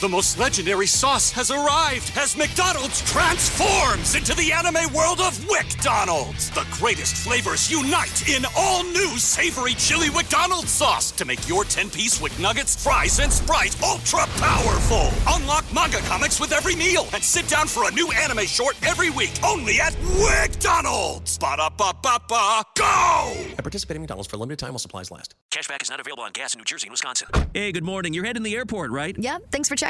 The most legendary sauce has arrived as McDonald's transforms into the anime world of WickDonald's. The greatest flavors unite in all new savory chili McDonald's sauce to make your 10-piece Wick Nuggets, fries, and Sprite ultra powerful. Unlock manga comics with every meal and sit down for a new anime short every week only at WickDonald's. Ba-da-ba-ba-ba, go! At participating McDonald's for a limited time while supplies last. Cashback is not available on gas in New Jersey and Wisconsin. Hey, good morning. You're heading to the airport, right? Yep, thanks for checking.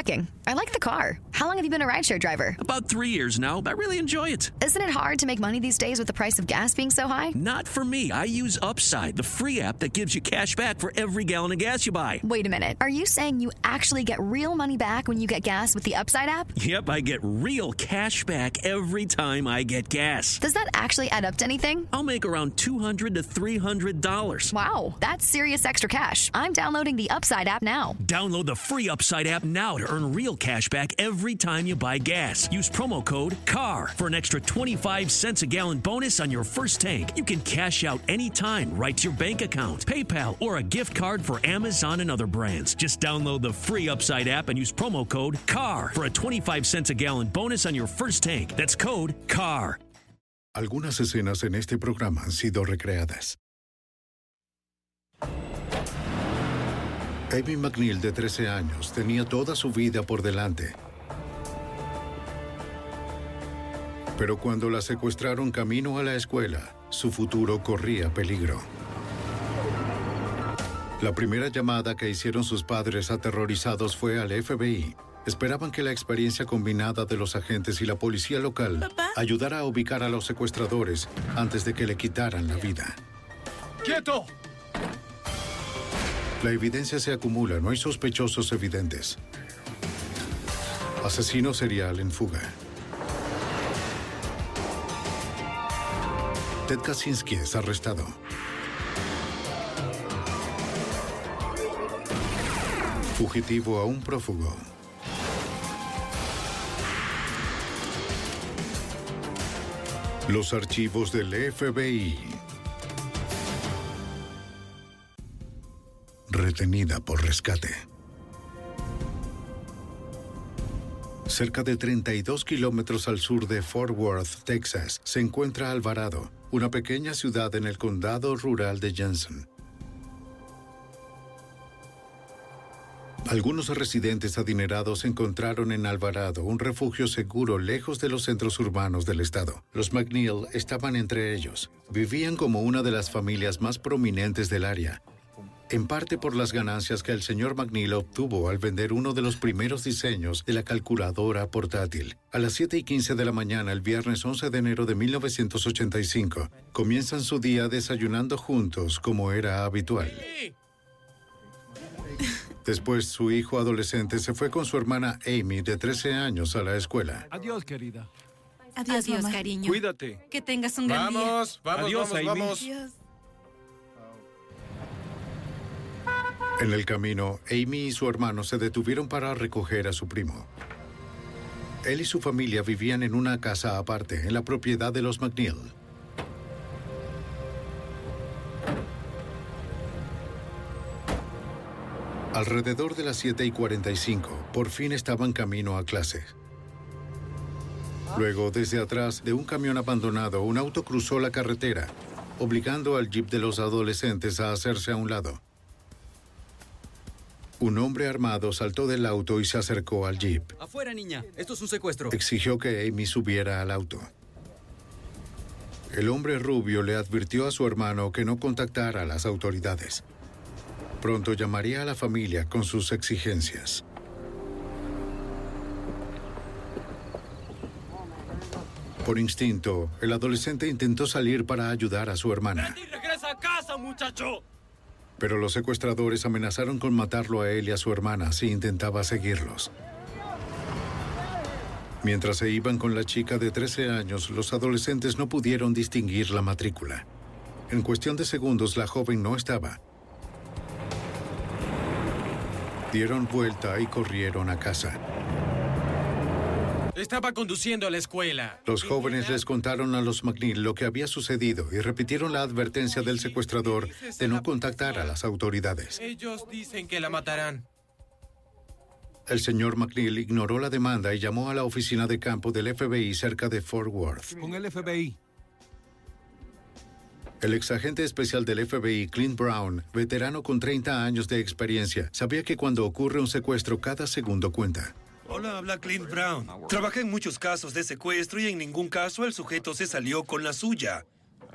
I like the car. How long have you been a rideshare driver? About three years now. But I really enjoy it. Isn't it hard to make money these days with the price of gas being so high? Not for me. I use Upside, the free app that gives you cash back for every gallon of gas you buy. Wait a minute. Are you saying you actually get real money back when you get gas with the Upside app? Yep, I get real cash back every time I get gas. Does that actually add up to anything? I'll make around $200 to $300. Wow, that's serious extra cash. I'm downloading the Upside app now. Download the free Upside app now earn real cash back every time you buy gas. Use promo code CAR for an extra 25 cents a gallon bonus on your first tank. You can cash out anytime right to your bank account, PayPal, or a gift card for Amazon and other brands. Just download the free Upside app and use promo code CAR for a 25 cents a gallon bonus on your first tank. That's code CAR. Algunas escenas en este programa han sido recreadas. Amy McNeil, de 13 años, tenía toda su vida por delante. Pero cuando la secuestraron camino a la escuela, su futuro corría peligro. La primera llamada que hicieron sus padres aterrorizados fue al FBI. Esperaban que la experiencia combinada de los agentes y la policía local ayudara a ubicar a los secuestradores antes de que le quitaran la vida. ¡Quieto! La evidencia se acumula, no hay sospechosos evidentes. Asesino serial en fuga. Ted Kaczynski es arrestado. Fugitivo a un prófugo. Los archivos del FBI. Retenida por rescate. Cerca de 32 kilómetros al sur de Fort Worth, Texas, se encuentra Alvarado, una pequeña ciudad en el condado rural de Jensen. Algunos residentes adinerados encontraron en Alvarado un refugio seguro lejos de los centros urbanos del estado. Los McNeil estaban entre ellos. Vivían como una de las familias más prominentes del área, en parte por las ganancias que el señor McNeil obtuvo al vender uno de los primeros diseños de la calculadora portátil. A las 7 y 15 de la mañana, el viernes 11 de enero de 1985, comienzan su día desayunando juntos como era habitual. Después, su hijo adolescente se fue con su hermana Amy, de 13 años, a la escuela. Adiós, querida. Adiós, Adiós, cariño. Cuídate. Que tengas un gran día. Vamos, vamos, Adiós, vamos, Amy. vamos. En el camino, Amy y su hermano se detuvieron para recoger a su primo. Él y su familia vivían en una casa aparte, en la propiedad de los McNeil. Alrededor de las 7 y 45, por fin estaban camino a clase. Luego, desde atrás de un camión abandonado, un auto cruzó la carretera, obligando al jeep de los adolescentes a hacerse a un lado. Un hombre armado saltó del auto y se acercó al jeep. Afuera, niña. Esto es un secuestro. Exigió que Amy subiera al auto. El hombre rubio le advirtió a su hermano que no contactara a las autoridades. Pronto llamaría a la familia con sus exigencias. Por instinto, el adolescente intentó salir para ayudar a su hermana. ¡Regresa a casa, muchacho! Pero los secuestradores amenazaron con matarlo a él y a su hermana si intentaba seguirlos. Mientras se iban con la chica de 13 años, los adolescentes no pudieron distinguir la matrícula. En cuestión de segundos, la joven no estaba. Dieron vuelta y corrieron a casa. Estaba conduciendo a la escuela. Los jóvenes les contaron a los McNeil lo que había sucedido y repitieron la advertencia del secuestrador de no contactar a las autoridades. Ellos dicen que la matarán. El señor McNeil ignoró la demanda y llamó a la oficina de campo del FBI cerca de Fort Worth. Con el FBI. El exagente especial del FBI, Clint Brown, veterano con 30 años de experiencia, sabía que cuando ocurre un secuestro cada segundo cuenta. Hola, habla Clint Brown. Trabajé en muchos casos de secuestro y en ningún caso el sujeto se salió con la suya.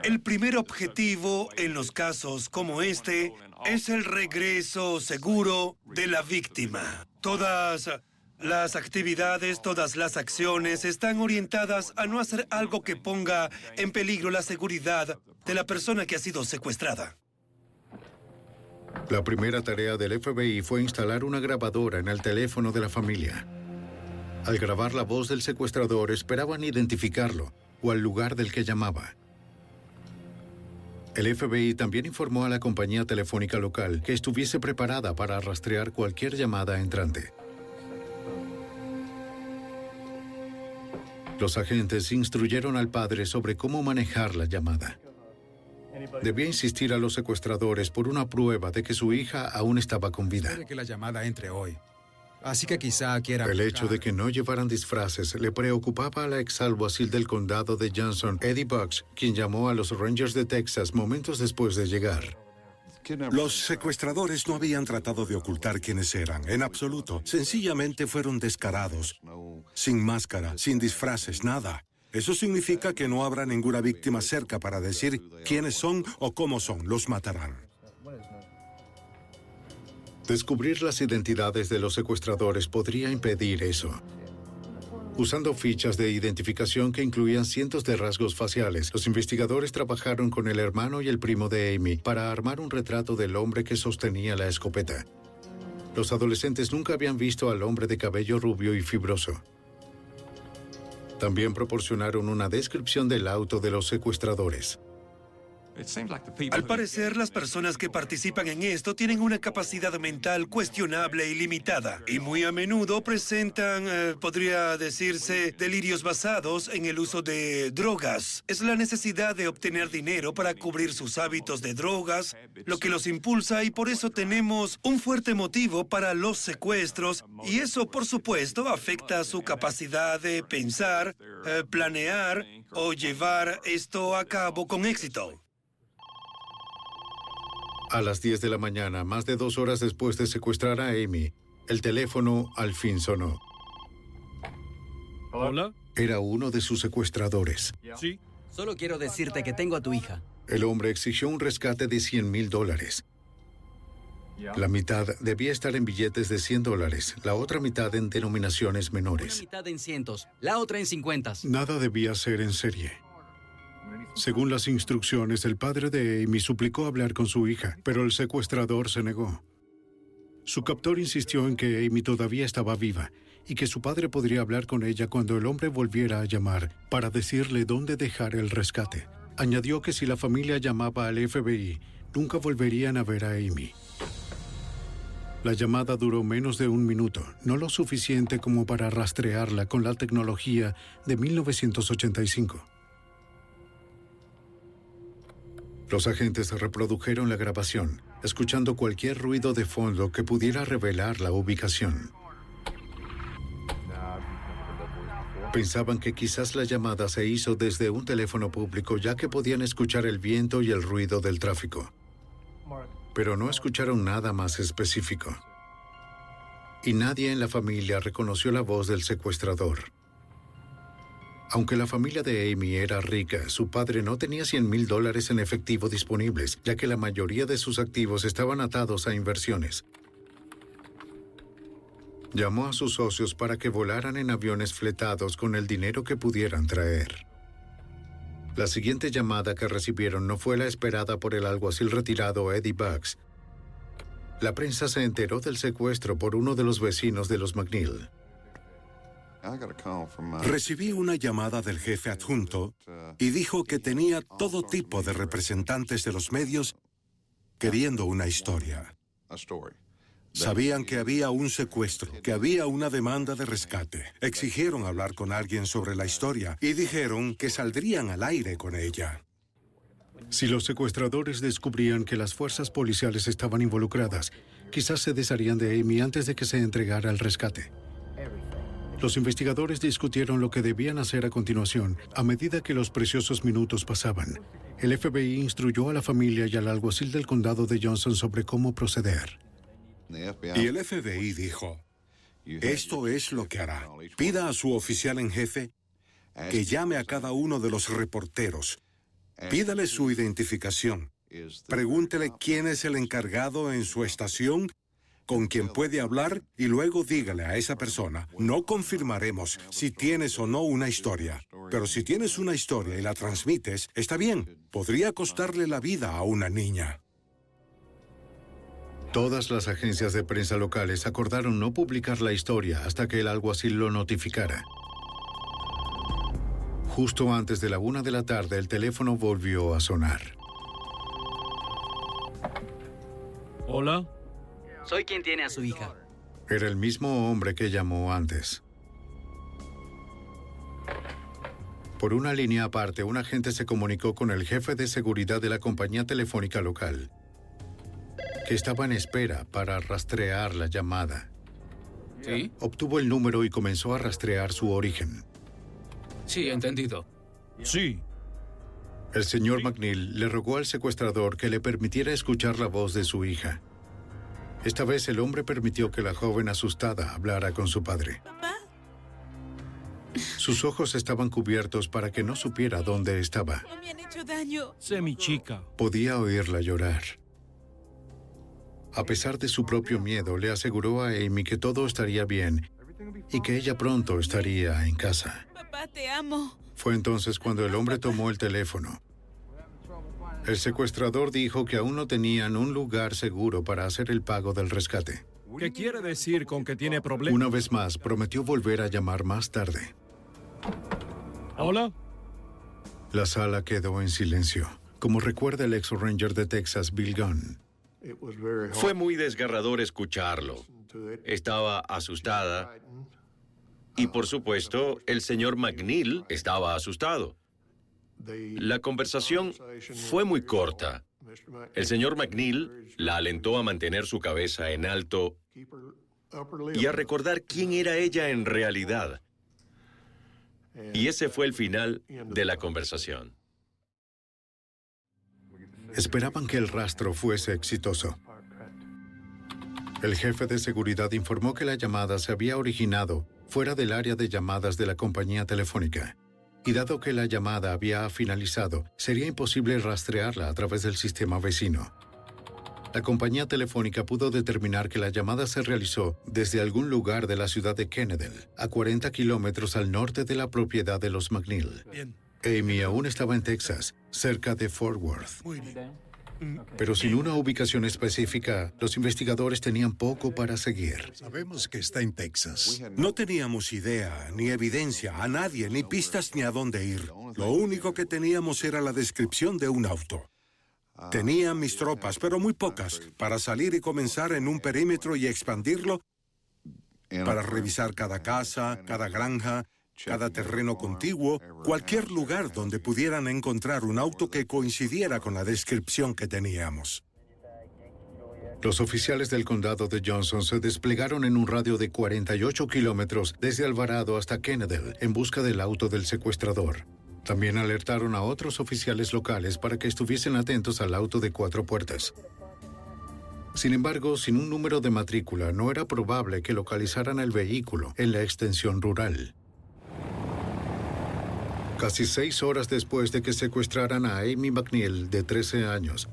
El primer objetivo en los casos como este es el regreso seguro de la víctima. Todas las actividades, todas las acciones están orientadas a no hacer algo que ponga en peligro la seguridad de la persona que ha sido secuestrada. La primera tarea del FBI fue instalar una grabadora en el teléfono de la familia. Al grabar la voz del secuestrador esperaban identificarlo o al lugar del que llamaba. El FBI también informó a la compañía telefónica local que estuviese preparada para rastrear cualquier llamada entrante. Los agentes instruyeron al padre sobre cómo manejar la llamada. Debía insistir a los secuestradores por una prueba de que su hija aún estaba con vida. Que la llamada entre hoy. Así que quizá quiera... El hecho de que no llevaran disfraces le preocupaba a la exalguacil del condado de Johnson, Eddie Bucks, quien llamó a los Rangers de Texas momentos después de llegar. Los secuestradores no habían tratado de ocultar quiénes eran, en absoluto. Sencillamente fueron descarados, sin máscara, sin disfraces, nada. Eso significa que no habrá ninguna víctima cerca para decir quiénes son o cómo son. Los matarán. Descubrir las identidades de los secuestradores podría impedir eso. Usando fichas de identificación que incluían cientos de rasgos faciales, los investigadores trabajaron con el hermano y el primo de Amy para armar un retrato del hombre que sostenía la escopeta. Los adolescentes nunca habían visto al hombre de cabello rubio y fibroso. También proporcionaron una descripción del auto de los secuestradores. Al parecer, las personas que participan en esto tienen una capacidad mental cuestionable y limitada, y muy a menudo presentan, eh, podría decirse, delirios basados en el uso de drogas. Es la necesidad de obtener dinero para cubrir sus hábitos de drogas, lo que los impulsa y por eso tenemos un fuerte motivo para los secuestros, y eso, por supuesto, afecta a su capacidad de pensar, eh, planear o llevar esto a cabo con éxito. A las 10 de la mañana, más de dos horas después de secuestrar a Amy, el teléfono al fin sonó. Hola. Era uno de sus secuestradores. Sí. Solo quiero decirte que tengo a tu hija. El hombre exigió un rescate de 100 mil dólares. La mitad debía estar en billetes de 100 dólares, la otra mitad en denominaciones Una menores. mitad en cientos, la otra en cincuentas. Nada debía ser en serie. Según las instrucciones, el padre de Amy suplicó hablar con su hija, pero el secuestrador se negó. Su captor insistió en que Amy todavía estaba viva y que su padre podría hablar con ella cuando el hombre volviera a llamar para decirle dónde dejar el rescate. Añadió que si la familia llamaba al FBI, nunca volverían a ver a Amy. La llamada duró menos de un minuto, no lo suficiente como para rastrearla con la tecnología de 1985. Los agentes reprodujeron la grabación, escuchando cualquier ruido de fondo que pudiera revelar la ubicación. Pensaban que quizás la llamada se hizo desde un teléfono público ya que podían escuchar el viento y el ruido del tráfico. Pero no escucharon nada más específico. Y nadie en la familia reconoció la voz del secuestrador. Aunque la familia de Amy era rica, su padre no tenía 100 mil dólares en efectivo disponibles, ya que la mayoría de sus activos estaban atados a inversiones. Llamó a sus socios para que volaran en aviones fletados con el dinero que pudieran traer. La siguiente llamada que recibieron no fue la esperada por el alguacil retirado Eddie Bucks. La prensa se enteró del secuestro por uno de los vecinos de los McNeil. Recibí una llamada del jefe adjunto y dijo que tenía todo tipo de representantes de los medios queriendo una historia. Sabían que había un secuestro, que había una demanda de rescate. Exigieron hablar con alguien sobre la historia y dijeron que saldrían al aire con ella. Si los secuestradores descubrían que las fuerzas policiales estaban involucradas, quizás se desharían de Amy antes de que se entregara el rescate. Los investigadores discutieron lo que debían hacer a continuación a medida que los preciosos minutos pasaban. El FBI instruyó a la familia y al alguacil del condado de Johnson sobre cómo proceder. Y el FBI dijo, esto es lo que hará. Pida a su oficial en jefe que llame a cada uno de los reporteros. Pídale su identificación. Pregúntele quién es el encargado en su estación con quien puede hablar y luego dígale a esa persona, no confirmaremos si tienes o no una historia, pero si tienes una historia y la transmites, está bien, podría costarle la vida a una niña. Todas las agencias de prensa locales acordaron no publicar la historia hasta que el alguacil lo notificara. Justo antes de la una de la tarde, el teléfono volvió a sonar. Hola. Soy quien tiene a su hija. Era el mismo hombre que llamó antes. Por una línea aparte, un agente se comunicó con el jefe de seguridad de la compañía telefónica local, que estaba en espera para rastrear la llamada. ¿Sí? Obtuvo el número y comenzó a rastrear su origen. Sí, entendido. Sí. El señor McNeil le rogó al secuestrador que le permitiera escuchar la voz de su hija. Esta vez el hombre permitió que la joven asustada hablara con su padre. Sus ojos estaban cubiertos para que no supiera dónde estaba. No me han hecho daño. Sé mi chica. Podía oírla llorar. A pesar de su propio miedo, le aseguró a Amy que todo estaría bien y que ella pronto estaría en casa. Papá, te amo. Fue entonces cuando el hombre tomó el teléfono. El secuestrador dijo que aún no tenían un lugar seguro para hacer el pago del rescate. ¿Qué quiere decir con que tiene problemas? Una vez más, prometió volver a llamar más tarde. ¿Hola? La sala quedó en silencio, como recuerda el ex ranger de Texas, Bill Gunn. Fue muy desgarrador escucharlo. Estaba asustada. Y por supuesto, el señor McNeil estaba asustado. La conversación fue muy corta. El señor McNeil la alentó a mantener su cabeza en alto y a recordar quién era ella en realidad. Y ese fue el final de la conversación. Esperaban que el rastro fuese exitoso. El jefe de seguridad informó que la llamada se había originado fuera del área de llamadas de la compañía telefónica. Y dado que la llamada había finalizado, sería imposible rastrearla a través del sistema vecino. La compañía telefónica pudo determinar que la llamada se realizó desde algún lugar de la ciudad de Kennedy, a 40 kilómetros al norte de la propiedad de los McNeil. Amy aún estaba en Texas, cerca de Fort Worth. Pero sin una ubicación específica, los investigadores tenían poco para seguir. Sabemos que está en Texas. No teníamos idea, ni evidencia, a nadie, ni pistas ni a dónde ir. Lo único que teníamos era la descripción de un auto. Tenía mis tropas, pero muy pocas, para salir y comenzar en un perímetro y expandirlo para revisar cada casa, cada granja, cada terreno contiguo, cualquier lugar donde pudieran encontrar un auto que coincidiera con la descripción que teníamos. Los oficiales del condado de Johnson se desplegaron en un radio de 48 kilómetros desde Alvarado hasta Kennedy en busca del auto del secuestrador. También alertaron a otros oficiales locales para que estuviesen atentos al auto de cuatro puertas. Sin embargo, sin un número de matrícula, no era probable que localizaran el vehículo en la extensión rural. Casi seis horas después de que secuestraran a Amy McNeil, de 13 años,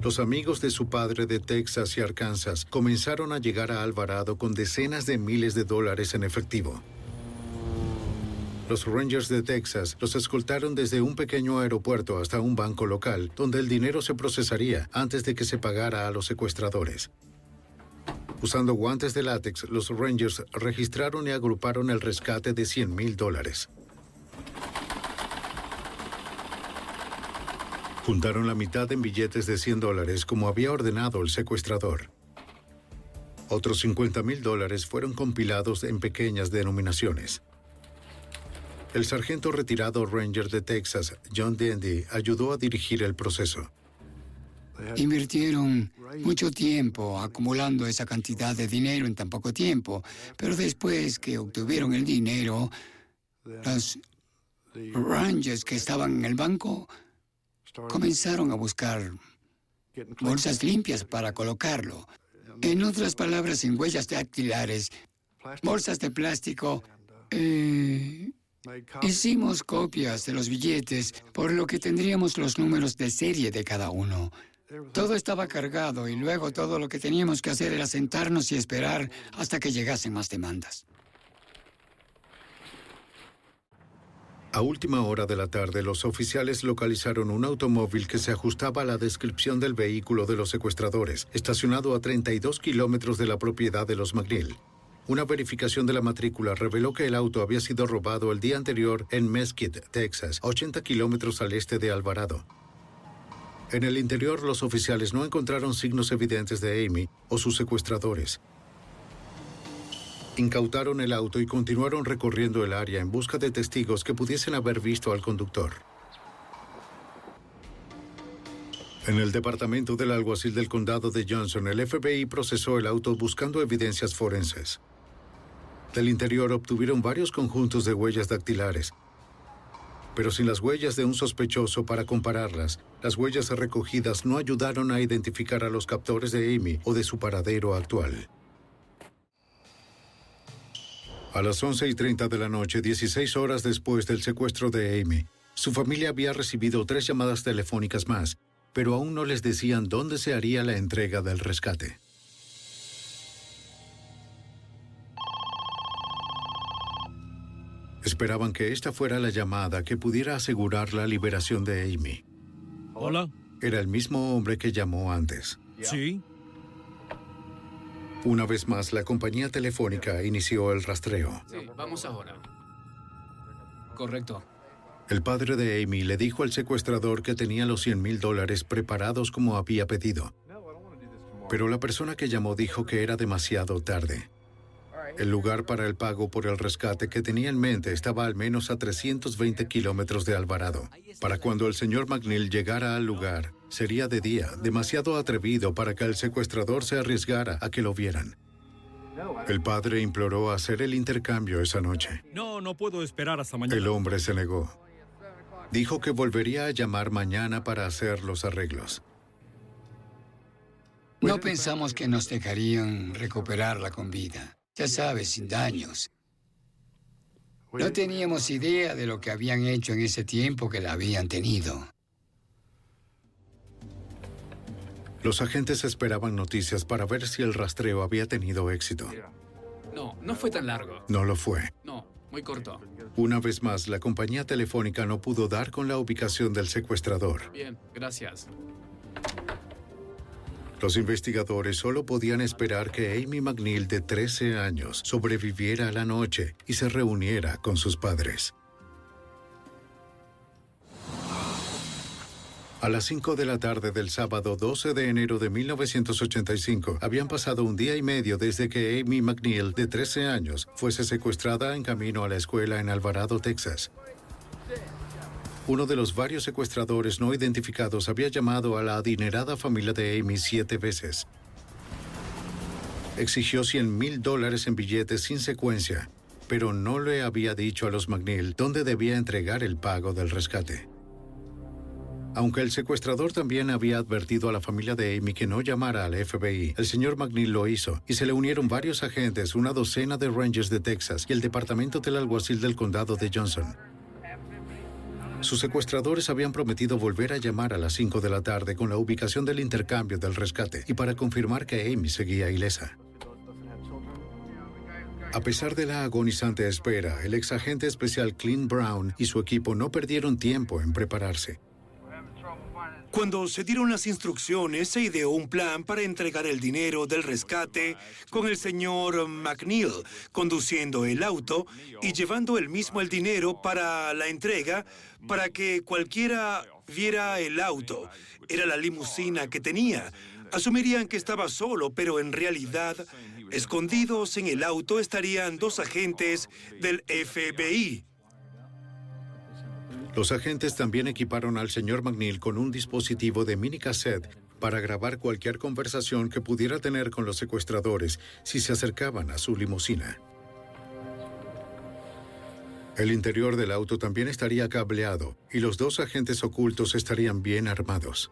los amigos de su padre de Texas y Arkansas comenzaron a llegar a Alvarado con decenas de miles de dólares en efectivo. Los Rangers de Texas los escoltaron desde un pequeño aeropuerto hasta un banco local, donde el dinero se procesaría antes de que se pagara a los secuestradores. Usando guantes de látex, los Rangers registraron y agruparon el rescate de 100 mil dólares. Juntaron la mitad en billetes de 100 dólares como había ordenado el secuestrador. Otros 50 mil dólares fueron compilados en pequeñas denominaciones. El sargento retirado Ranger de Texas, John Dandy, ayudó a dirigir el proceso. Invirtieron mucho tiempo acumulando esa cantidad de dinero en tan poco tiempo, pero después que obtuvieron el dinero, los Rangers que estaban en el banco comenzaron a buscar bolsas limpias para colocarlo. En otras palabras, sin huellas dactilares, bolsas de plástico. Eh, hicimos copias de los billetes, por lo que tendríamos los números de serie de cada uno. Todo estaba cargado y luego todo lo que teníamos que hacer era sentarnos y esperar hasta que llegasen más demandas. A última hora de la tarde, los oficiales localizaron un automóvil que se ajustaba a la descripción del vehículo de los secuestradores, estacionado a 32 kilómetros de la propiedad de los McNeil. Una verificación de la matrícula reveló que el auto había sido robado el día anterior en Mesquite, Texas, 80 kilómetros al este de Alvarado. En el interior, los oficiales no encontraron signos evidentes de Amy o sus secuestradores. Incautaron el auto y continuaron recorriendo el área en busca de testigos que pudiesen haber visto al conductor. En el departamento del alguacil del condado de Johnson, el FBI procesó el auto buscando evidencias forenses. Del interior obtuvieron varios conjuntos de huellas dactilares, pero sin las huellas de un sospechoso para compararlas, las huellas recogidas no ayudaron a identificar a los captores de Amy o de su paradero actual. A las 11 y 30 de la noche, 16 horas después del secuestro de Amy, su familia había recibido tres llamadas telefónicas más, pero aún no les decían dónde se haría la entrega del rescate. Esperaban que esta fuera la llamada que pudiera asegurar la liberación de Amy. Hola. Era el mismo hombre que llamó antes. Sí. Una vez más, la compañía telefónica inició el rastreo. Sí, vamos ahora. Correcto. El padre de Amy le dijo al secuestrador que tenía los 100 mil dólares preparados como había pedido. Pero la persona que llamó dijo que era demasiado tarde. El lugar para el pago por el rescate que tenía en mente estaba al menos a 320 kilómetros de Alvarado. Para cuando el señor McNeil llegara al lugar, sería de día, demasiado atrevido para que el secuestrador se arriesgara a que lo vieran. El padre imploró hacer el intercambio esa noche. No, no puedo esperar hasta mañana. El hombre se negó. Dijo que volvería a llamar mañana para hacer los arreglos. No pensamos que nos dejarían recuperarla con vida. Ya sabes, sin daños. No teníamos idea de lo que habían hecho en ese tiempo que la habían tenido. Los agentes esperaban noticias para ver si el rastreo había tenido éxito. No, no fue tan largo. No lo fue. No, muy corto. Una vez más, la compañía telefónica no pudo dar con la ubicación del secuestrador. Bien, gracias. Los investigadores solo podían esperar que Amy McNeil, de 13 años, sobreviviera a la noche y se reuniera con sus padres. A las 5 de la tarde del sábado 12 de enero de 1985, habían pasado un día y medio desde que Amy McNeil, de 13 años, fuese secuestrada en camino a la escuela en Alvarado, Texas. Uno de los varios secuestradores no identificados había llamado a la adinerada familia de Amy siete veces. Exigió 100 mil dólares en billetes sin secuencia, pero no le había dicho a los McNeil dónde debía entregar el pago del rescate. Aunque el secuestrador también había advertido a la familia de Amy que no llamara al FBI, el señor McNeil lo hizo y se le unieron varios agentes, una docena de Rangers de Texas y el departamento del alguacil del condado de Johnson. Sus secuestradores habían prometido volver a llamar a las 5 de la tarde con la ubicación del intercambio del rescate y para confirmar que Amy seguía ilesa. A pesar de la agonizante espera, el ex agente especial Clint Brown y su equipo no perdieron tiempo en prepararse. Cuando se dieron las instrucciones, se ideó un plan para entregar el dinero del rescate con el señor McNeil conduciendo el auto y llevando él mismo el dinero para la entrega para que cualquiera viera el auto. Era la limusina que tenía. asumirían que estaba solo, pero en realidad, escondidos en el auto estarían dos agentes del FBI. Los agentes también equiparon al señor McNeil con un dispositivo de mini cassette para grabar cualquier conversación que pudiera tener con los secuestradores si se acercaban a su limusina. El interior del auto también estaría cableado y los dos agentes ocultos estarían bien armados.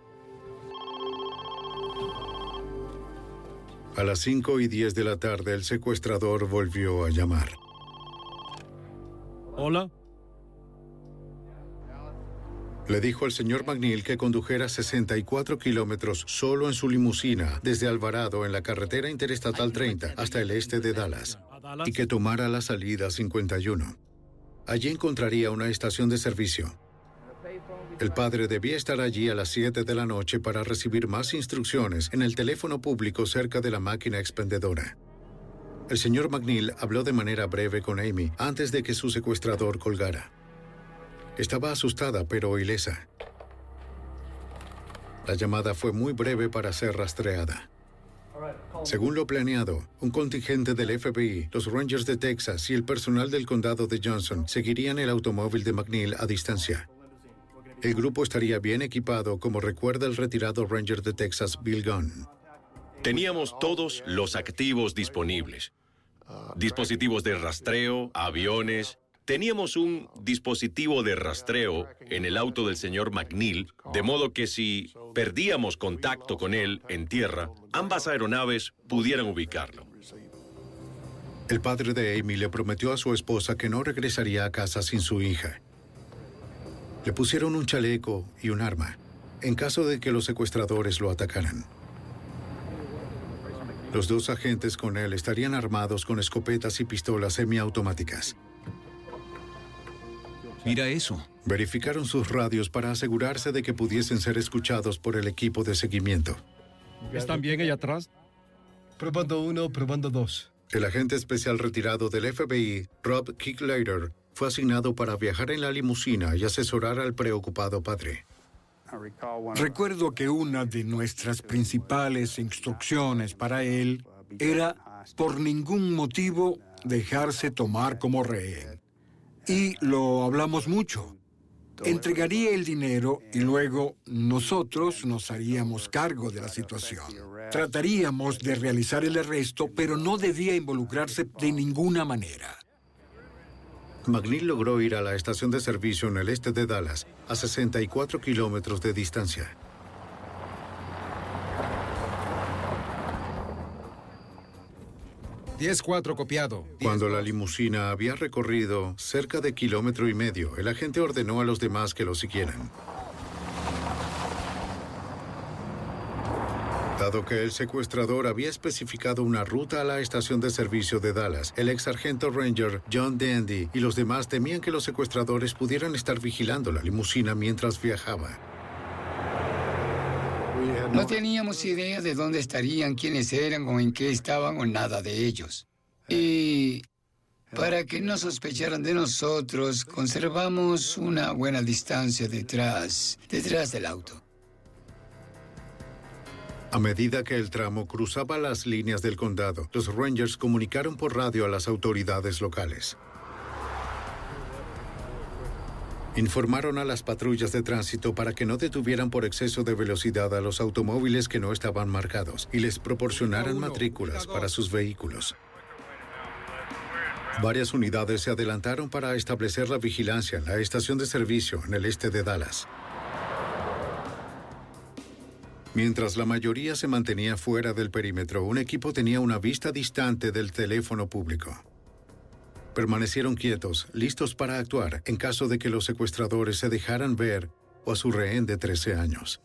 A las 5 y 10 de la tarde el secuestrador volvió a llamar. Hola. Le dijo al señor McNeil que condujera 64 kilómetros solo en su limusina desde Alvarado en la carretera interestatal 30 hasta el este de Dallas y que tomara la salida 51. Allí encontraría una estación de servicio. El padre debía estar allí a las 7 de la noche para recibir más instrucciones en el teléfono público cerca de la máquina expendedora. El señor McNeil habló de manera breve con Amy antes de que su secuestrador colgara. Estaba asustada pero ilesa. La llamada fue muy breve para ser rastreada. Según lo planeado, un contingente del FBI, los Rangers de Texas y el personal del condado de Johnson seguirían el automóvil de McNeil a distancia. El grupo estaría bien equipado, como recuerda el retirado Ranger de Texas, Bill Gunn. Teníamos todos los activos disponibles. Dispositivos de rastreo, aviones. Teníamos un dispositivo de rastreo en el auto del señor McNeil, de modo que si perdíamos contacto con él en tierra, ambas aeronaves pudieran ubicarlo. El padre de Amy le prometió a su esposa que no regresaría a casa sin su hija. Le pusieron un chaleco y un arma, en caso de que los secuestradores lo atacaran. Los dos agentes con él estarían armados con escopetas y pistolas semiautomáticas. Mira eso. Verificaron sus radios para asegurarse de que pudiesen ser escuchados por el equipo de seguimiento. ¿Están bien allá atrás? Probando uno, probando dos. El agente especial retirado del FBI, Rob Kicklater, fue asignado para viajar en la limusina y asesorar al preocupado padre. Recuerdo que una de nuestras principales instrucciones para él era por ningún motivo dejarse tomar como rehén. Y lo hablamos mucho. Entregaría el dinero y luego nosotros nos haríamos cargo de la situación. Trataríamos de realizar el arresto, pero no debía involucrarse de ninguna manera. McNeil logró ir a la estación de servicio en el este de Dallas, a 64 kilómetros de distancia. ...10-4 copiado. Cuando la limusina había recorrido cerca de kilómetro y medio, el agente ordenó a los demás que lo siguieran. Dado que el secuestrador había especificado una ruta a la estación de servicio de Dallas, el ex sargento Ranger John Dandy y los demás temían que los secuestradores pudieran estar vigilando la limusina mientras viajaba. No teníamos idea de dónde estarían, quiénes eran o en qué estaban o nada de ellos. Y para que no sospecharan de nosotros, conservamos una buena distancia detrás, detrás del auto. A medida que el tramo cruzaba las líneas del condado, los Rangers comunicaron por radio a las autoridades locales. Informaron a las patrullas de tránsito para que no detuvieran por exceso de velocidad a los automóviles que no estaban marcados y les proporcionaran matrículas para sus vehículos. Varias unidades se adelantaron para establecer la vigilancia en la estación de servicio en el este de Dallas. Mientras la mayoría se mantenía fuera del perímetro, un equipo tenía una vista distante del teléfono público. Permanecieron quietos, listos para actuar en caso de que los secuestradores se dejaran ver o a su rehén de 13 años.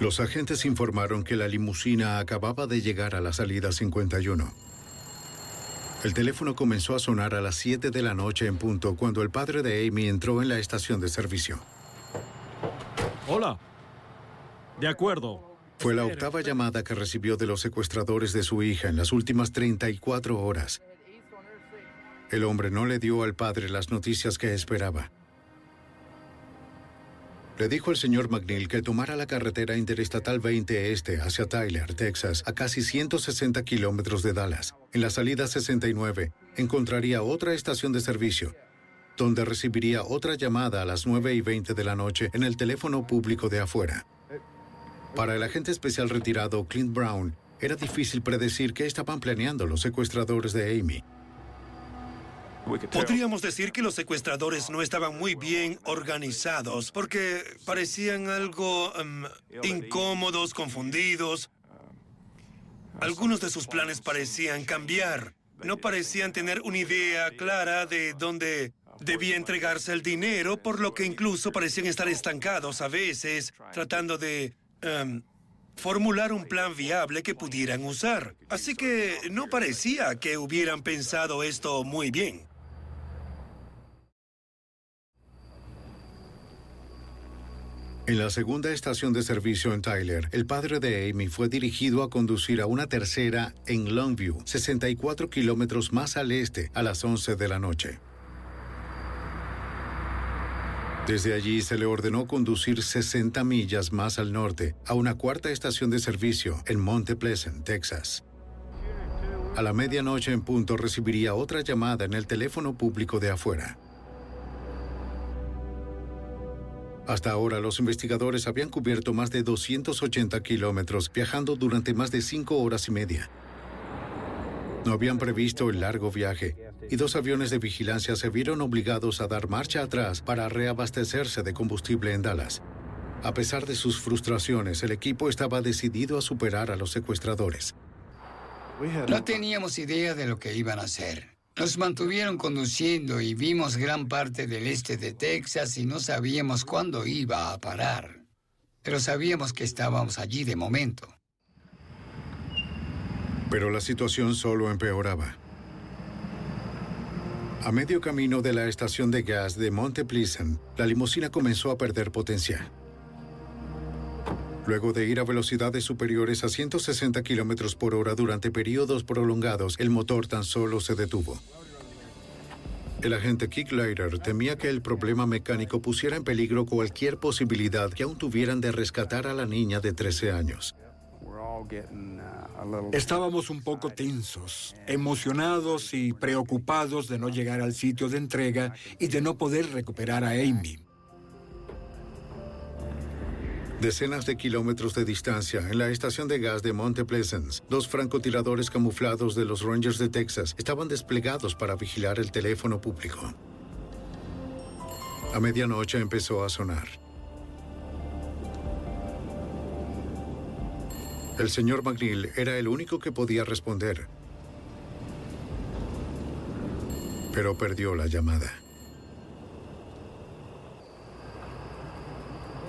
Los agentes informaron que la limusina acababa de llegar a la salida 51. El teléfono comenzó a sonar a las 7 de la noche en punto cuando el padre de Amy entró en la estación de servicio. Hola. De acuerdo. Fue la octava llamada que recibió de los secuestradores de su hija en las últimas 34 horas. El hombre no le dio al padre las noticias que esperaba. Le dijo el señor McNeil que tomara la carretera interestatal 20 este hacia Tyler, Texas, a casi 160 kilómetros de Dallas. En la salida 69 encontraría otra estación de servicio, donde recibiría otra llamada a las 9 y 20 de la noche en el teléfono público de afuera. Para el agente especial retirado Clint Brown, era difícil predecir qué estaban planeando los secuestradores de Amy. Podríamos decir que los secuestradores no estaban muy bien organizados porque parecían algo em, incómodos, confundidos. Algunos de sus planes parecían cambiar. No parecían tener una idea clara de dónde debía entregarse el dinero, por lo que incluso parecían estar estancados a veces, tratando de em, formular un plan viable que pudieran usar. Así que no parecía que hubieran pensado esto muy bien. En la segunda estación de servicio en Tyler, el padre de Amy fue dirigido a conducir a una tercera en Longview, 64 kilómetros más al este, a las 11 de la noche. Desde allí se le ordenó conducir 60 millas más al norte, a una cuarta estación de servicio en Monte Pleasant, Texas. A la medianoche en punto recibiría otra llamada en el teléfono público de afuera. Hasta ahora, los investigadores habían cubierto más de 280 kilómetros, viajando durante más de cinco horas y media. No habían previsto el largo viaje, y dos aviones de vigilancia se vieron obligados a dar marcha atrás para reabastecerse de combustible en Dallas. A pesar de sus frustraciones, el equipo estaba decidido a superar a los secuestradores. No teníamos idea de lo que iban a hacer. Nos mantuvieron conduciendo y vimos gran parte del este de Texas y no sabíamos cuándo iba a parar. Pero sabíamos que estábamos allí de momento. Pero la situación solo empeoraba. A medio camino de la estación de gas de Monte Pleasant, la limusina comenzó a perder potencia. Luego de ir a velocidades superiores a 160 kilómetros por hora durante periodos prolongados, el motor tan solo se detuvo. El agente Kicklighter temía que el problema mecánico pusiera en peligro cualquier posibilidad que aún tuvieran de rescatar a la niña de 13 años. Estábamos un poco tensos, emocionados y preocupados de no llegar al sitio de entrega y de no poder recuperar a Amy. Decenas de kilómetros de distancia, en la estación de gas de Monte Pleasant, dos francotiradores camuflados de los Rangers de Texas estaban desplegados para vigilar el teléfono público. A medianoche empezó a sonar. El señor McNeil era el único que podía responder, pero perdió la llamada.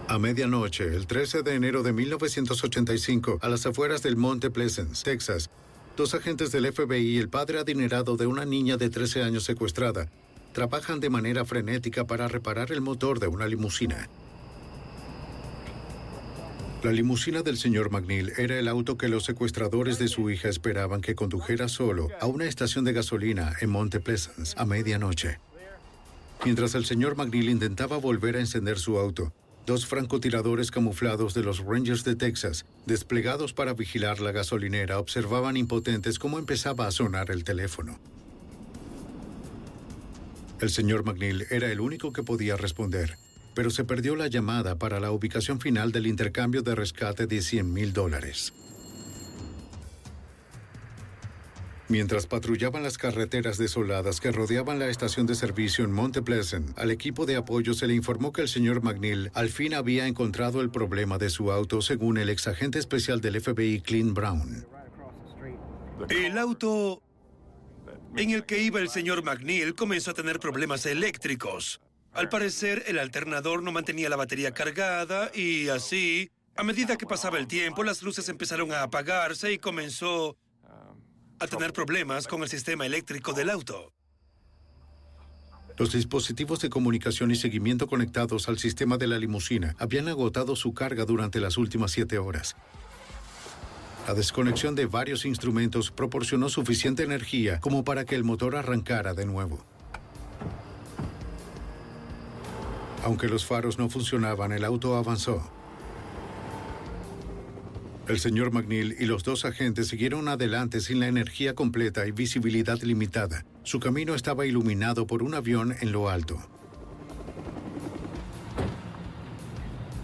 A medianoche, el 13 de enero de 1985, a las afueras del Monte Pleasant, Texas, dos agentes del FBI y el padre adinerado de una niña de 13 años secuestrada trabajan de manera frenética para reparar el motor de una limusina. La limusina del señor McNeil era el auto que los secuestradores de su hija esperaban que condujera solo a una estación de gasolina en Monte Pleasant a medianoche. Mientras el señor McNeil intentaba volver a encender su auto, Dos francotiradores camuflados de los Rangers de Texas, desplegados para vigilar la gasolinera, observaban impotentes cómo empezaba a sonar el teléfono. El señor McNeil era el único que podía responder, pero se perdió la llamada para la ubicación final del intercambio de rescate de 100 mil dólares. Mientras patrullaban las carreteras desoladas que rodeaban la estación de servicio en Monte Pleasant, al equipo de apoyo se le informó que el señor McNeil al fin había encontrado el problema de su auto, según el exagente especial del FBI Clint Brown. El auto en el que iba el señor McNeil comenzó a tener problemas eléctricos. Al parecer, el alternador no mantenía la batería cargada y así, a medida que pasaba el tiempo, las luces empezaron a apagarse y comenzó a tener problemas con el sistema eléctrico del auto. Los dispositivos de comunicación y seguimiento conectados al sistema de la limusina habían agotado su carga durante las últimas siete horas. La desconexión de varios instrumentos proporcionó suficiente energía como para que el motor arrancara de nuevo. Aunque los faros no funcionaban, el auto avanzó. El señor McNeil y los dos agentes siguieron adelante sin la energía completa y visibilidad limitada. Su camino estaba iluminado por un avión en lo alto.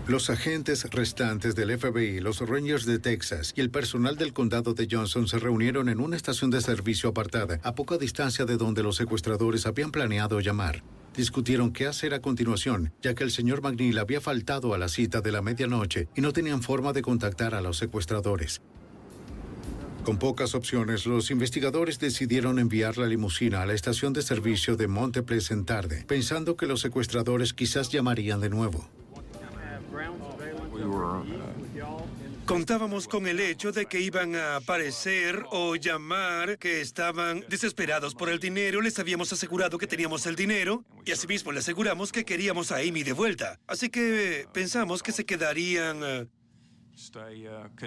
Los agentes restantes del FBI, los Rangers de Texas y el personal del condado de Johnson se reunieron en una estación de servicio apartada, a poca distancia de donde los secuestradores habían planeado llamar. Discutieron qué hacer a continuación, ya que el señor McNeil había faltado a la cita de la medianoche y no tenían forma de contactar a los secuestradores. Con pocas opciones, los investigadores decidieron enviar la limusina a la estación de servicio de Monte Pleasant tarde, pensando que los secuestradores quizás llamarían de nuevo. Contábamos con el hecho de que iban a aparecer o llamar, que estaban desesperados por el dinero. Les habíamos asegurado que teníamos el dinero y asimismo le aseguramos que queríamos a Amy de vuelta. Así que pensamos que se quedarían eh,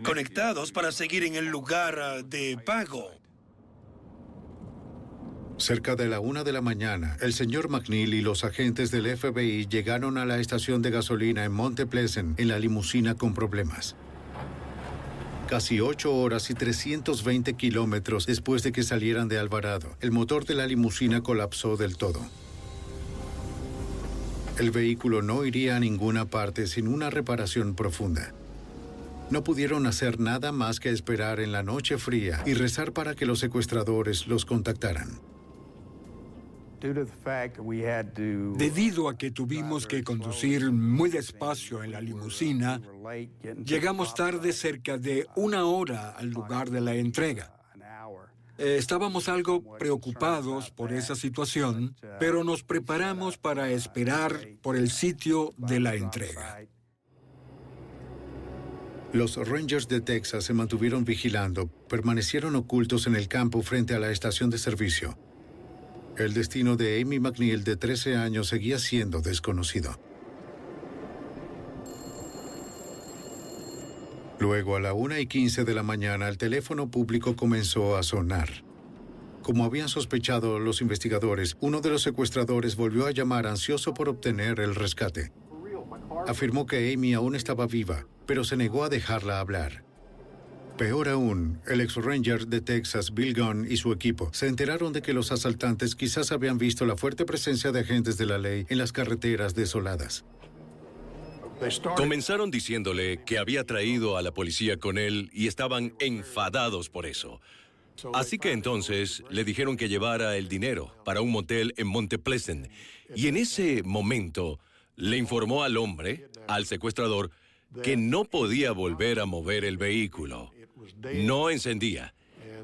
conectados para seguir en el lugar eh, de pago. Cerca de la una de la mañana, el señor McNeil y los agentes del FBI llegaron a la estación de gasolina en Monte Pleasant en la limusina con problemas. Casi ocho horas y 320 kilómetros después de que salieran de Alvarado, el motor de la limusina colapsó del todo. El vehículo no iría a ninguna parte sin una reparación profunda. No pudieron hacer nada más que esperar en la noche fría y rezar para que los secuestradores los contactaran. Debido a que tuvimos que conducir muy despacio en la limusina, llegamos tarde cerca de una hora al lugar de la entrega. Eh, estábamos algo preocupados por esa situación, pero nos preparamos para esperar por el sitio de la entrega. Los Rangers de Texas se mantuvieron vigilando, permanecieron ocultos en el campo frente a la estación de servicio. El destino de Amy McNeil de 13 años seguía siendo desconocido. Luego, a la una y 15 de la mañana, el teléfono público comenzó a sonar. Como habían sospechado los investigadores, uno de los secuestradores volvió a llamar ansioso por obtener el rescate. Afirmó que Amy aún estaba viva, pero se negó a dejarla hablar. Peor aún, el ex ranger de Texas, Bill Gunn, y su equipo se enteraron de que los asaltantes quizás habían visto la fuerte presencia de agentes de la ley en las carreteras desoladas. Comenzaron diciéndole que había traído a la policía con él y estaban enfadados por eso. Así que entonces le dijeron que llevara el dinero para un motel en Monte Pleasant. Y en ese momento le informó al hombre, al secuestrador, que no podía volver a mover el vehículo no encendía.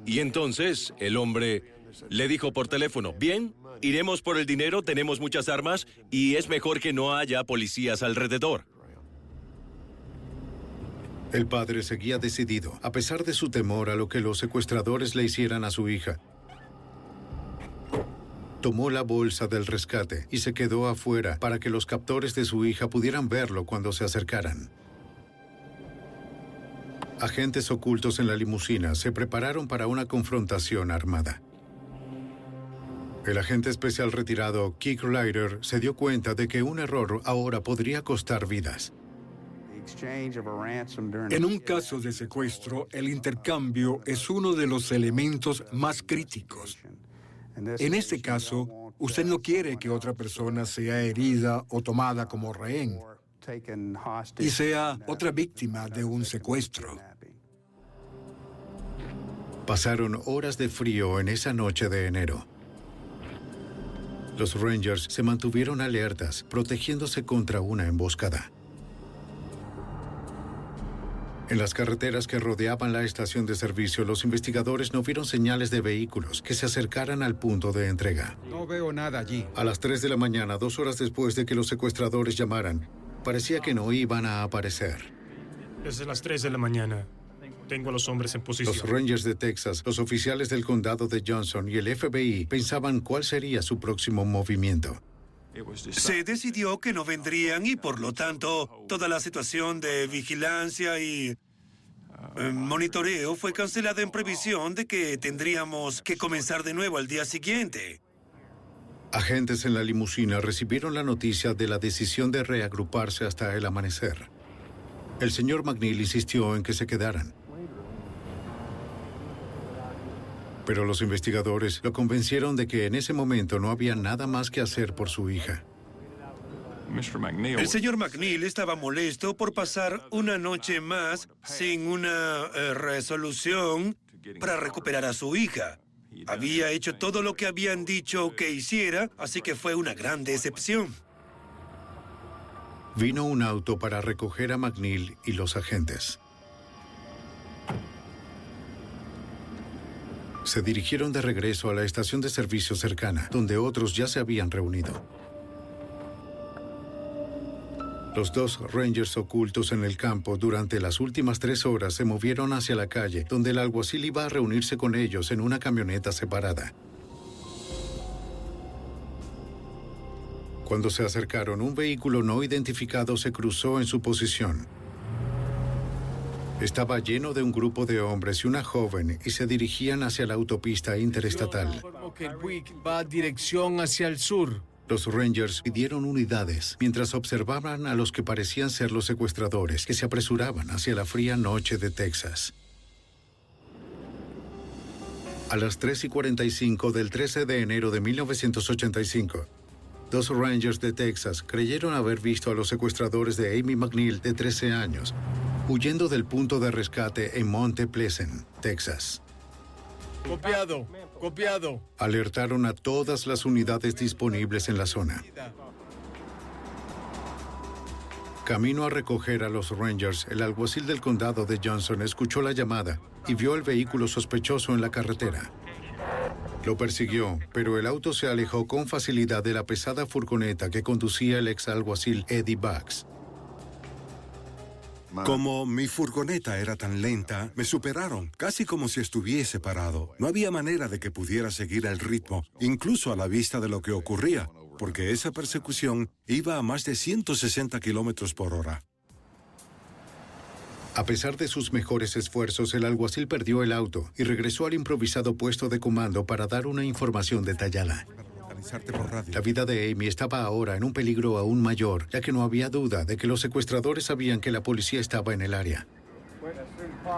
Y entonces el hombre le dijo por teléfono, bien, iremos por el dinero, tenemos muchas armas y es mejor que no haya policías alrededor. El padre seguía decidido, a pesar de su temor a lo que los secuestradores le hicieran a su hija. Tomó la bolsa del rescate y se quedó afuera para que los captores de su hija pudieran verlo cuando se acercaran. Agentes ocultos en la limusina se prepararon para una confrontación armada. El agente especial retirado, Kick Ryder, se dio cuenta de que un error ahora podría costar vidas. En un caso de secuestro, el intercambio es uno de los elementos más críticos. En este caso, usted no quiere que otra persona sea herida o tomada como rehén y sea otra víctima de un secuestro. Pasaron horas de frío en esa noche de enero. Los Rangers se mantuvieron alertas, protegiéndose contra una emboscada. En las carreteras que rodeaban la estación de servicio, los investigadores no vieron señales de vehículos que se acercaran al punto de entrega. No veo nada allí. A las 3 de la mañana, dos horas después de que los secuestradores llamaran, parecía que no iban a aparecer. Desde las 3 de la mañana. Tengo a los hombres en posición. Los Rangers de Texas, los oficiales del condado de Johnson y el FBI pensaban cuál sería su próximo movimiento. Se decidió que no vendrían y por lo tanto toda la situación de vigilancia y eh, monitoreo fue cancelada en previsión de que tendríamos que comenzar de nuevo al día siguiente. Agentes en la limusina recibieron la noticia de la decisión de reagruparse hasta el amanecer. El señor McNeil insistió en que se quedaran. Pero los investigadores lo convencieron de que en ese momento no había nada más que hacer por su hija. El señor McNeil estaba molesto por pasar una noche más sin una eh, resolución para recuperar a su hija. Había hecho todo lo que habían dicho que hiciera, así que fue una gran decepción. Vino un auto para recoger a McNeil y los agentes. Se dirigieron de regreso a la estación de servicio cercana, donde otros ya se habían reunido. Los dos Rangers ocultos en el campo durante las últimas tres horas se movieron hacia la calle, donde el alguacil iba a reunirse con ellos en una camioneta separada. Cuando se acercaron, un vehículo no identificado se cruzó en su posición. Estaba lleno de un grupo de hombres y una joven y se dirigían hacia la autopista interestatal. que el Buick va dirección hacia el sur. Los Rangers pidieron unidades mientras observaban a los que parecían ser los secuestradores que se apresuraban hacia la fría noche de Texas. A las 3 y 45 del 13 de enero de 1985, dos Rangers de Texas creyeron haber visto a los secuestradores de Amy McNeil de 13 años huyendo del punto de rescate en Monte Pleasant, Texas. Copiado, copiado. Alertaron a todas las unidades disponibles en la zona. Camino a recoger a los Rangers, el alguacil del condado de Johnson escuchó la llamada y vio el vehículo sospechoso en la carretera. Lo persiguió, pero el auto se alejó con facilidad de la pesada furgoneta que conducía el ex alguacil Eddie Bucks. Como mi furgoneta era tan lenta, me superaron, casi como si estuviese parado. No había manera de que pudiera seguir el ritmo, incluso a la vista de lo que ocurría, porque esa persecución iba a más de 160 kilómetros por hora. A pesar de sus mejores esfuerzos, el alguacil perdió el auto y regresó al improvisado puesto de comando para dar una información detallada. La vida de Amy estaba ahora en un peligro aún mayor, ya que no había duda de que los secuestradores sabían que la policía estaba en el área.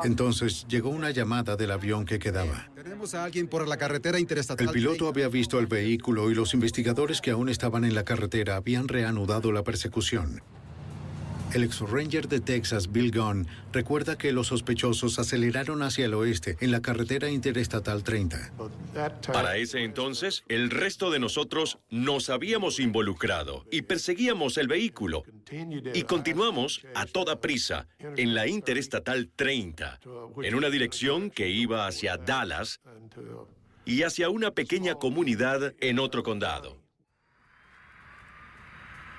Entonces llegó una llamada del avión que quedaba. Tenemos a alguien por la carretera interestatal. El piloto había visto el vehículo y los investigadores que aún estaban en la carretera habían reanudado la persecución. El ex ranger de Texas, Bill Gunn, recuerda que los sospechosos aceleraron hacia el oeste en la carretera interestatal 30. Para ese entonces, el resto de nosotros nos habíamos involucrado y perseguíamos el vehículo. Y continuamos a toda prisa en la interestatal 30, en una dirección que iba hacia Dallas y hacia una pequeña comunidad en otro condado.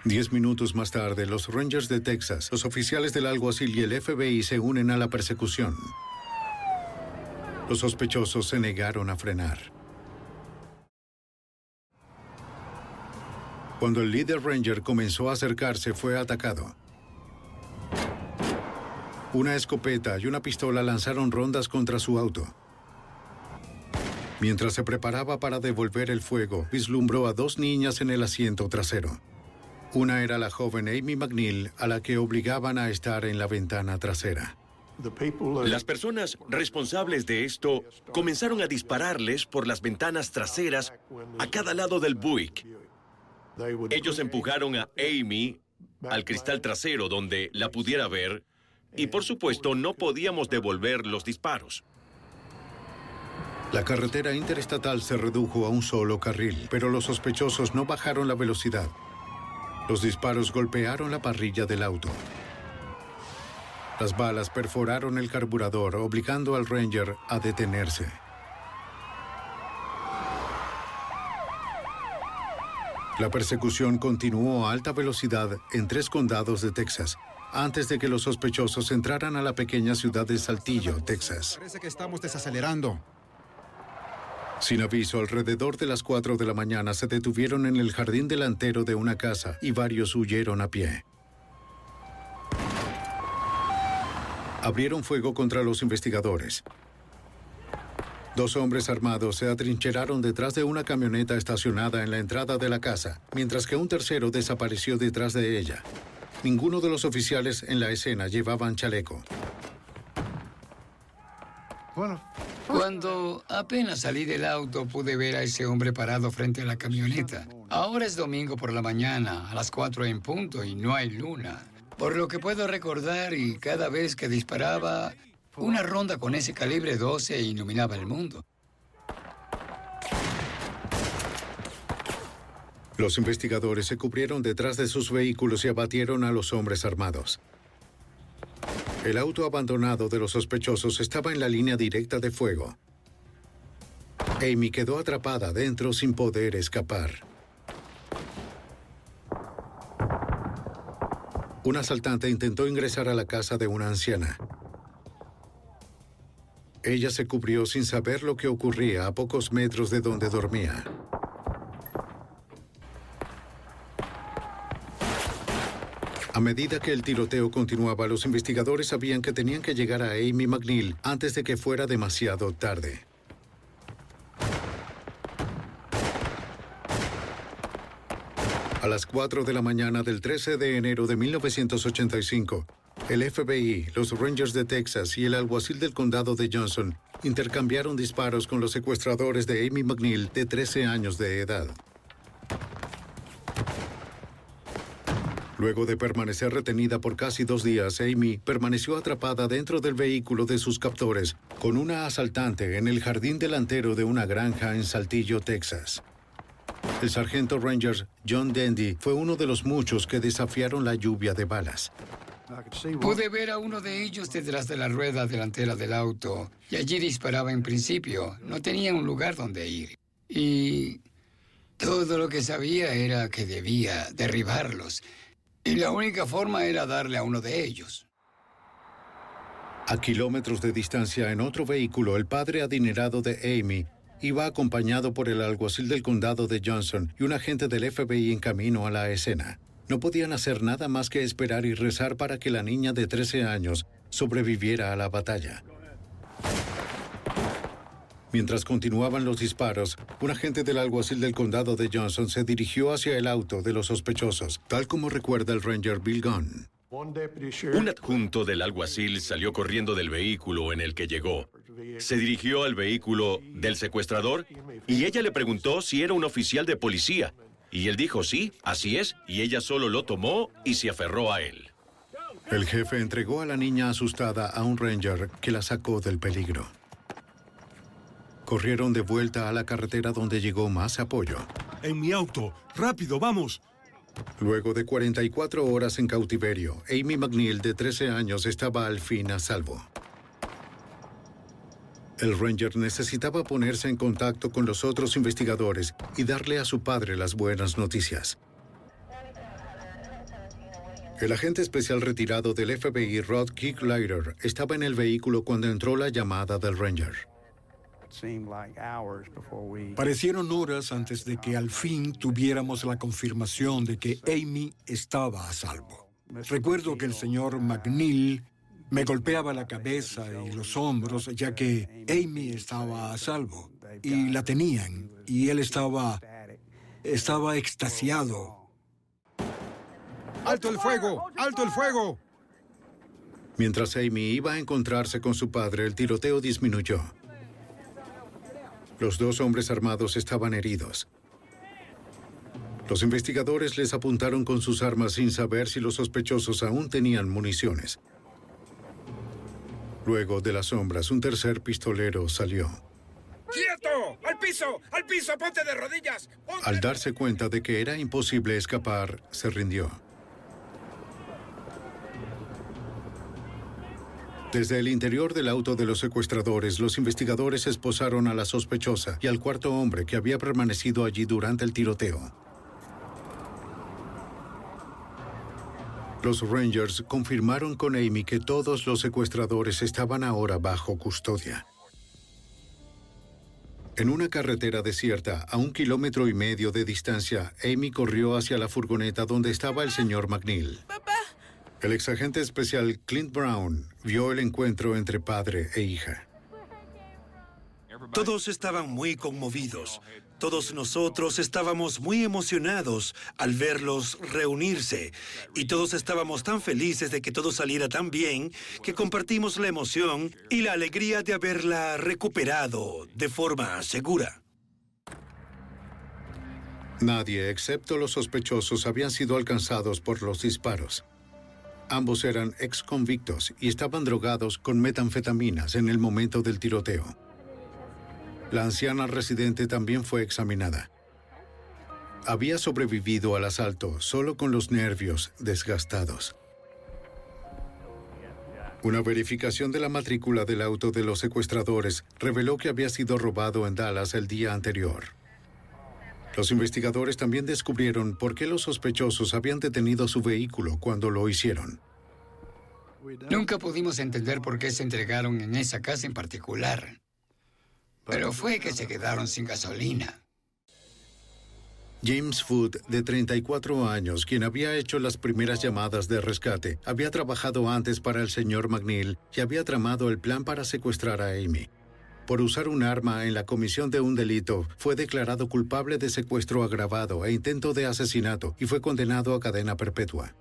Diez minutos más tarde, los Rangers de Texas, los oficiales del alguacil y el FBI se unen a la persecución. Los sospechosos se negaron a frenar. Cuando el líder Ranger comenzó a acercarse, fue atacado. Una escopeta y una pistola lanzaron rondas contra su auto. Mientras se preparaba para devolver el fuego, vislumbró a dos niñas en el asiento trasero. Una era la joven Amy McNeil, a la que obligaban a estar en la ventana trasera. Las personas responsables de esto comenzaron a dispararles por las ventanas traseras a cada lado del Buick. Ellos empujaron a Amy al cristal trasero donde la pudiera ver y por supuesto no podíamos devolver los disparos. La carretera interestatal se redujo a un solo carril, pero los sospechosos no bajaron la velocidad. Los disparos golpearon la parrilla del auto. Las balas perforaron el carburador, obligando al Ranger a detenerse. La persecución continuó a alta velocidad en tres condados de Texas, antes de que los sospechosos entraran a la pequeña ciudad de Saltillo, Texas. Parece que estamos desacelerando. Sin aviso, alrededor de las 4 de la mañana se detuvieron en el jardín delantero de una casa y varios huyeron a pie. Abrieron fuego contra los investigadores. Dos hombres armados se atrincheraron detrás de una camioneta estacionada en la entrada de la casa, mientras que un tercero desapareció detrás de ella. Ninguno de los oficiales en la escena llevaban chaleco. Cuando apenas salí del auto pude ver a ese hombre parado frente a la camioneta. Ahora es domingo por la mañana, a las 4 en punto, y no hay luna. Por lo que puedo recordar, y cada vez que disparaba, una ronda con ese calibre 12 iluminaba el mundo. Los investigadores se cubrieron detrás de sus vehículos y abatieron a los hombres armados. El auto abandonado de los sospechosos estaba en la línea directa de fuego. Amy quedó atrapada dentro sin poder escapar. Un asaltante intentó ingresar a la casa de una anciana. Ella se cubrió sin saber lo que ocurría a pocos metros de donde dormía. A medida que el tiroteo continuaba, los investigadores sabían que tenían que llegar a Amy McNeil antes de que fuera demasiado tarde. A las 4 de la mañana del 13 de enero de 1985, el FBI, los Rangers de Texas y el alguacil del condado de Johnson intercambiaron disparos con los secuestradores de Amy McNeil de 13 años de edad. Luego de permanecer retenida por casi dos días, Amy permaneció atrapada dentro del vehículo de sus captores con una asaltante en el jardín delantero de una granja en Saltillo, Texas. El sargento Rangers John Dandy fue uno de los muchos que desafiaron la lluvia de balas. Pude ver a uno de ellos detrás de la rueda delantera del auto y allí disparaba en principio. No tenía un lugar donde ir. Y todo lo que sabía era que debía derribarlos. Y la única forma era darle a uno de ellos. A kilómetros de distancia en otro vehículo, el padre adinerado de Amy iba acompañado por el alguacil del condado de Johnson y un agente del FBI en camino a la escena. No podían hacer nada más que esperar y rezar para que la niña de 13 años sobreviviera a la batalla. Mientras continuaban los disparos, un agente del alguacil del condado de Johnson se dirigió hacia el auto de los sospechosos, tal como recuerda el ranger Bill Gunn. Un adjunto del alguacil salió corriendo del vehículo en el que llegó. Se dirigió al vehículo del secuestrador y ella le preguntó si era un oficial de policía. Y él dijo sí, así es, y ella solo lo tomó y se aferró a él. El jefe entregó a la niña asustada a un ranger que la sacó del peligro. Corrieron de vuelta a la carretera donde llegó más apoyo. En mi auto. Rápido, vamos. Luego de 44 horas en cautiverio, Amy McNeil, de 13 años, estaba al fin a salvo. El ranger necesitaba ponerse en contacto con los otros investigadores y darle a su padre las buenas noticias. El agente especial retirado del FBI, Rod Kicklighter, estaba en el vehículo cuando entró la llamada del ranger. Parecieron horas antes de que al fin tuviéramos la confirmación de que Amy estaba a salvo. Recuerdo que el señor McNeil me golpeaba la cabeza y los hombros ya que Amy estaba a salvo y la tenían y él estaba estaba extasiado. ¡Alto el fuego! ¡Alto el fuego! Mientras Amy iba a encontrarse con su padre, el tiroteo disminuyó. Los dos hombres armados estaban heridos. Los investigadores les apuntaron con sus armas sin saber si los sospechosos aún tenían municiones. Luego de las sombras, un tercer pistolero salió. ¡Quieto! ¡Al piso! ¡Al piso! ¡Ponte de rodillas! Al darse cuenta de que era imposible escapar, se rindió. Desde el interior del auto de los secuestradores, los investigadores esposaron a la sospechosa y al cuarto hombre que había permanecido allí durante el tiroteo. Los Rangers confirmaron con Amy que todos los secuestradores estaban ahora bajo custodia. En una carretera desierta, a un kilómetro y medio de distancia, Amy corrió hacia la furgoneta donde estaba el señor McNeil. El exagente especial Clint Brown vio el encuentro entre padre e hija. Todos estaban muy conmovidos. Todos nosotros estábamos muy emocionados al verlos reunirse y todos estábamos tan felices de que todo saliera tan bien que compartimos la emoción y la alegría de haberla recuperado de forma segura. Nadie, excepto los sospechosos, habían sido alcanzados por los disparos. Ambos eran ex convictos y estaban drogados con metanfetaminas en el momento del tiroteo. La anciana residente también fue examinada. Había sobrevivido al asalto solo con los nervios desgastados. Una verificación de la matrícula del auto de los secuestradores reveló que había sido robado en Dallas el día anterior. Los investigadores también descubrieron por qué los sospechosos habían detenido su vehículo cuando lo hicieron. Nunca pudimos entender por qué se entregaron en esa casa en particular. Pero fue que se quedaron sin gasolina. James Food, de 34 años, quien había hecho las primeras llamadas de rescate, había trabajado antes para el señor McNeil y había tramado el plan para secuestrar a Amy. Por usar un arma en la comisión de un delito, fue declarado culpable de secuestro agravado e intento de asesinato y fue condenado a cadena perpetua.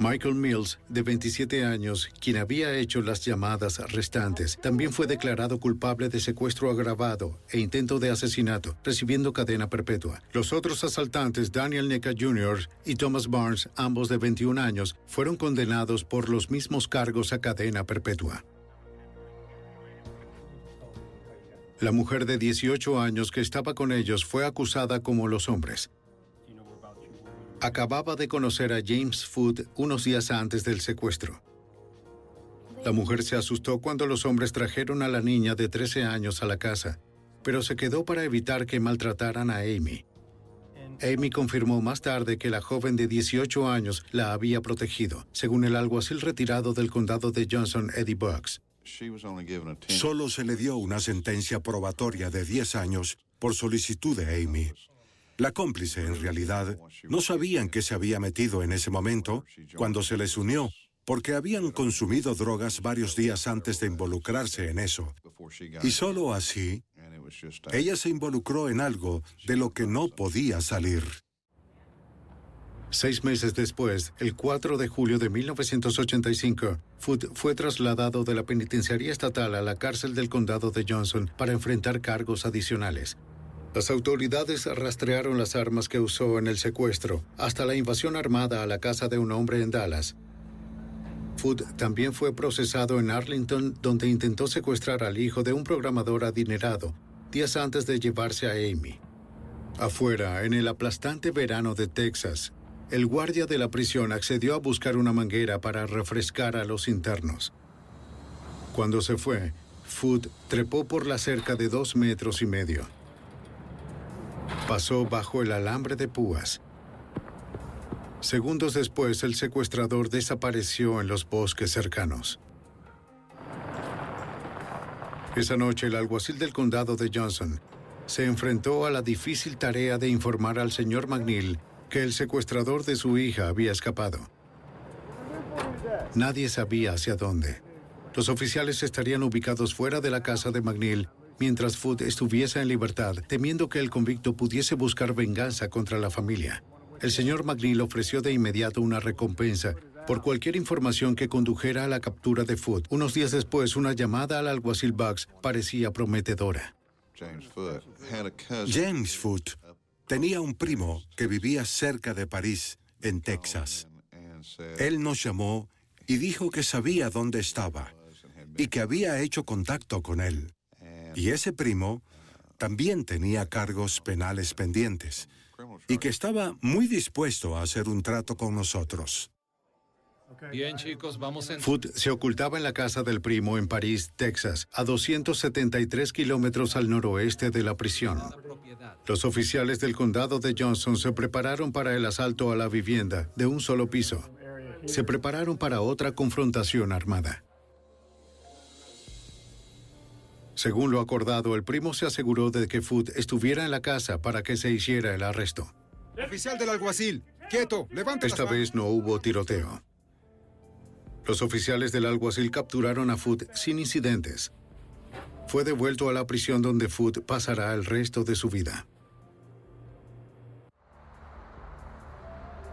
Michael Mills, de 27 años, quien había hecho las llamadas restantes, también fue declarado culpable de secuestro agravado e intento de asesinato, recibiendo cadena perpetua. Los otros asaltantes, Daniel Neca Jr. y Thomas Barnes, ambos de 21 años, fueron condenados por los mismos cargos a cadena perpetua. La mujer de 18 años que estaba con ellos fue acusada como los hombres. Acababa de conocer a James Food unos días antes del secuestro. La mujer se asustó cuando los hombres trajeron a la niña de 13 años a la casa, pero se quedó para evitar que maltrataran a Amy. Amy confirmó más tarde que la joven de 18 años la había protegido, según el alguacil retirado del condado de Johnson, Eddie Bucks. Solo se le dio una sentencia probatoria de 10 años por solicitud de Amy. La cómplice, en realidad, no sabían qué se había metido en ese momento cuando se les unió, porque habían consumido drogas varios días antes de involucrarse en eso. Y solo así, ella se involucró en algo de lo que no podía salir. Seis meses después, el 4 de julio de 1985, Foot fue trasladado de la penitenciaría estatal a la cárcel del condado de Johnson para enfrentar cargos adicionales. Las autoridades rastrearon las armas que usó en el secuestro hasta la invasión armada a la casa de un hombre en Dallas. Food también fue procesado en Arlington, donde intentó secuestrar al hijo de un programador adinerado días antes de llevarse a Amy. Afuera, en el aplastante verano de Texas, el guardia de la prisión accedió a buscar una manguera para refrescar a los internos. Cuando se fue, Food trepó por la cerca de dos metros y medio. Pasó bajo el alambre de púas. Segundos después, el secuestrador desapareció en los bosques cercanos. Esa noche, el alguacil del condado de Johnson se enfrentó a la difícil tarea de informar al señor McNeil que el secuestrador de su hija había escapado. Nadie sabía hacia dónde. Los oficiales estarían ubicados fuera de la casa de McNeil mientras Food estuviese en libertad, temiendo que el convicto pudiese buscar venganza contra la familia. El señor McNeil ofreció de inmediato una recompensa por cualquier información que condujera a la captura de Food. Unos días después, una llamada al alguacil Bugs parecía prometedora. James Food tenía un primo que vivía cerca de París, en Texas. Él nos llamó y dijo que sabía dónde estaba y que había hecho contacto con él. Y ese primo también tenía cargos penales pendientes y que estaba muy dispuesto a hacer un trato con nosotros. Bien, chicos, vamos en... Food se ocultaba en la casa del primo en París, Texas, a 273 kilómetros al noroeste de la prisión. Los oficiales del condado de Johnson se prepararon para el asalto a la vivienda de un solo piso. Se prepararon para otra confrontación armada. Según lo acordado, el primo se aseguró de que Food estuviera en la casa para que se hiciera el arresto. Oficial del alguacil, quieto, levante Esta vez no hubo tiroteo. Los oficiales del alguacil capturaron a Food sin incidentes. fue devuelto a la prisión donde Food pasará el resto de su vida.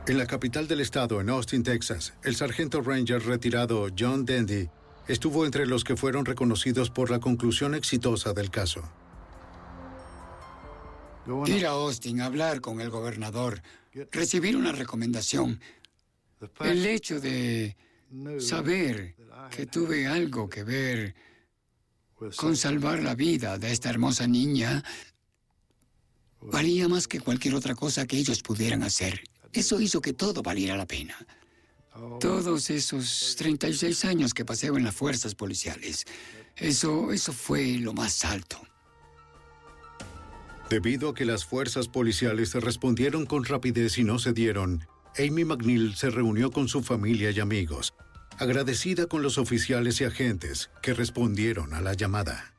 En la capital del estado, en Austin, Texas, el sargento ranger retirado John Dendy estuvo entre los que fueron reconocidos por la conclusión exitosa del caso. Ir a Austin, hablar con el gobernador, recibir una recomendación. El hecho de saber que tuve algo que ver con salvar la vida de esta hermosa niña valía más que cualquier otra cosa que ellos pudieran hacer. Eso hizo que todo valiera la pena. Todos esos 36 años que pasé en las fuerzas policiales, eso, eso fue lo más alto. Debido a que las fuerzas policiales respondieron con rapidez y no cedieron, Amy McNeil se reunió con su familia y amigos, agradecida con los oficiales y agentes que respondieron a la llamada.